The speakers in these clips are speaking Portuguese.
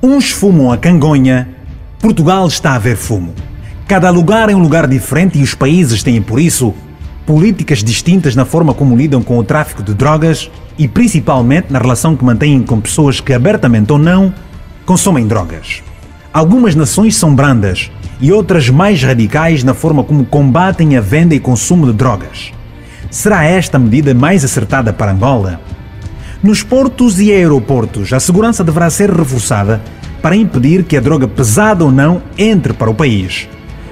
Uns fumam a cangonha, Portugal está a ver fumo. Cada lugar é um lugar diferente e os países têm, por isso, políticas distintas na forma como lidam com o tráfico de drogas e principalmente na relação que mantêm com pessoas que, abertamente ou não, consomem drogas. Algumas nações são brandas e outras mais radicais na forma como combatem a venda e consumo de drogas. Será esta a medida mais acertada para Angola? Nos portos e aeroportos, a segurança deverá ser reforçada para impedir que a droga pesada ou não entre para o país.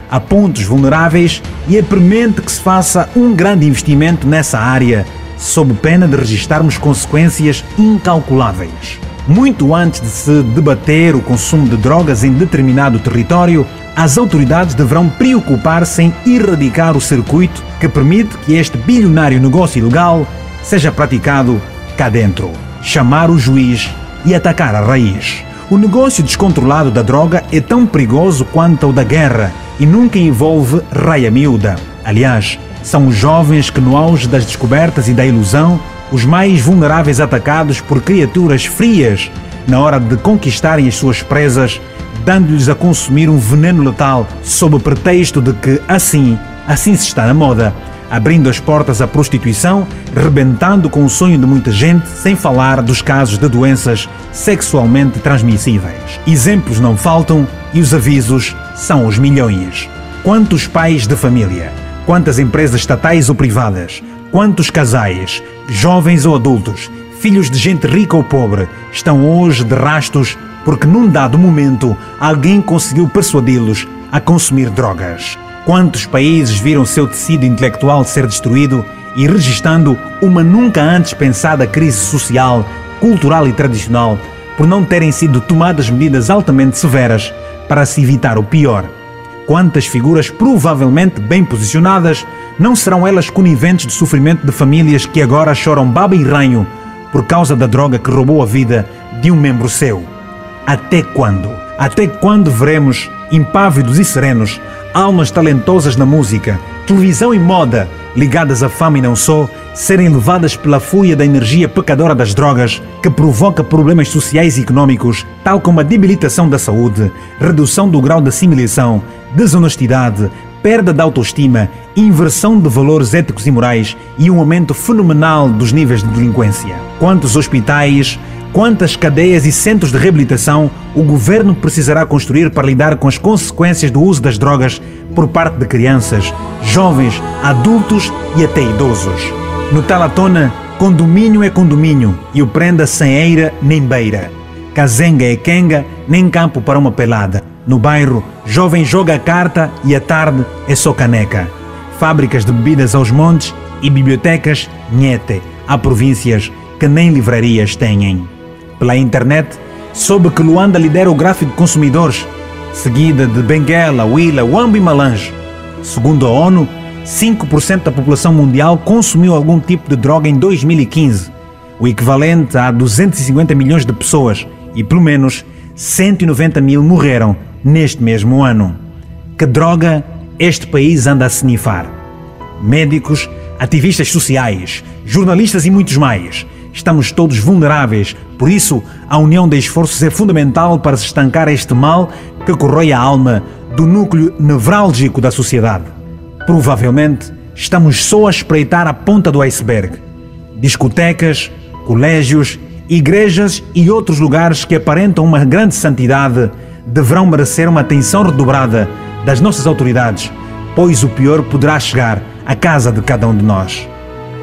Há pontos vulneráveis e é premente que se faça um grande investimento nessa área, sob pena de registarmos consequências incalculáveis. Muito antes de se debater o consumo de drogas em determinado território, as autoridades deverão preocupar-se em erradicar o circuito que permite que este bilionário negócio ilegal seja praticado cá dentro. Chamar o juiz e atacar a raiz. O negócio descontrolado da droga é tão perigoso quanto o da guerra e nunca envolve raia miúda. Aliás, são os jovens que, no auge das descobertas e da ilusão, os mais vulneráveis atacados por criaturas frias na hora de conquistarem as suas presas, dando-lhes a consumir um veneno letal sob o pretexto de que assim, assim se está na moda, abrindo as portas à prostituição, rebentando com o sonho de muita gente, sem falar dos casos de doenças sexualmente transmissíveis. Exemplos não faltam e os avisos são os milhões. Quantos pais de família, quantas empresas estatais ou privadas, quantos casais, jovens ou adultos, filhos de gente rica ou pobre, estão hoje de rastos porque num dado momento alguém conseguiu persuadi-los a consumir drogas. Quantos países viram seu tecido intelectual ser destruído e registando uma nunca antes pensada crise social, cultural e tradicional por não terem sido tomadas medidas altamente severas para se evitar o pior? Quantas figuras provavelmente bem posicionadas não serão elas coniventes de sofrimento de famílias que agora choram baba e ranho por causa da droga que roubou a vida de um membro seu? Até quando? Até quando veremos, impávidos e serenos, almas talentosas na música, televisão e moda, ligadas à fama e não só, serem levadas pela fúria da energia pecadora das drogas que provoca problemas sociais e econômicos, tal como a debilitação da saúde, redução do grau de assimilação, desonestidade, perda de autoestima, inversão de valores éticos e morais e um aumento fenomenal dos níveis de delinquência. Quantos hospitais, quantas cadeias e centros de reabilitação o governo precisará construir para lidar com as consequências do uso das drogas por parte de crianças, jovens, adultos e até idosos. No Talatona, condomínio é condomínio e o prenda sem eira nem beira. Cazenga é quenga, nem campo para uma pelada. No bairro, jovem joga a carta e à tarde é só caneca. Fábricas de bebidas aos montes e bibliotecas, nhete. Há províncias que nem livrarias têm. Pela internet, soube que Luanda lidera o gráfico de consumidores, seguida de Benguela, Huila, Wambo e Malange. Segundo a ONU, 5% da população mundial consumiu algum tipo de droga em 2015, o equivalente a 250 milhões de pessoas, e pelo menos 190 mil morreram neste mesmo ano. Que droga este país anda a snifar? Médicos, ativistas sociais, jornalistas e muitos mais. Estamos todos vulneráveis, por isso a união de esforços é fundamental para se estancar este mal que corrói a alma do núcleo nevrálgico da sociedade. Provavelmente estamos só a espreitar a ponta do iceberg. Discotecas, colégios, igrejas e outros lugares que aparentam uma grande santidade deverão merecer uma atenção redobrada das nossas autoridades, pois o pior poderá chegar à casa de cada um de nós.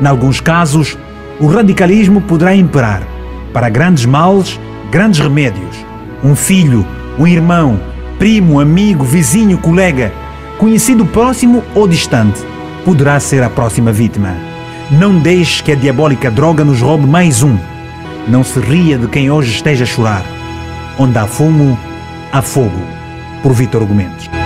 Em alguns casos, o radicalismo poderá imperar. Para grandes males, grandes remédios. Um filho, um irmão, primo, amigo, vizinho, colega, conhecido próximo ou distante, poderá ser a próxima vítima. Não deixe que a diabólica droga nos roube mais um. Não se ria de quem hoje esteja a chorar. Onde há fumo, há fogo. Por Vitor Argumentos.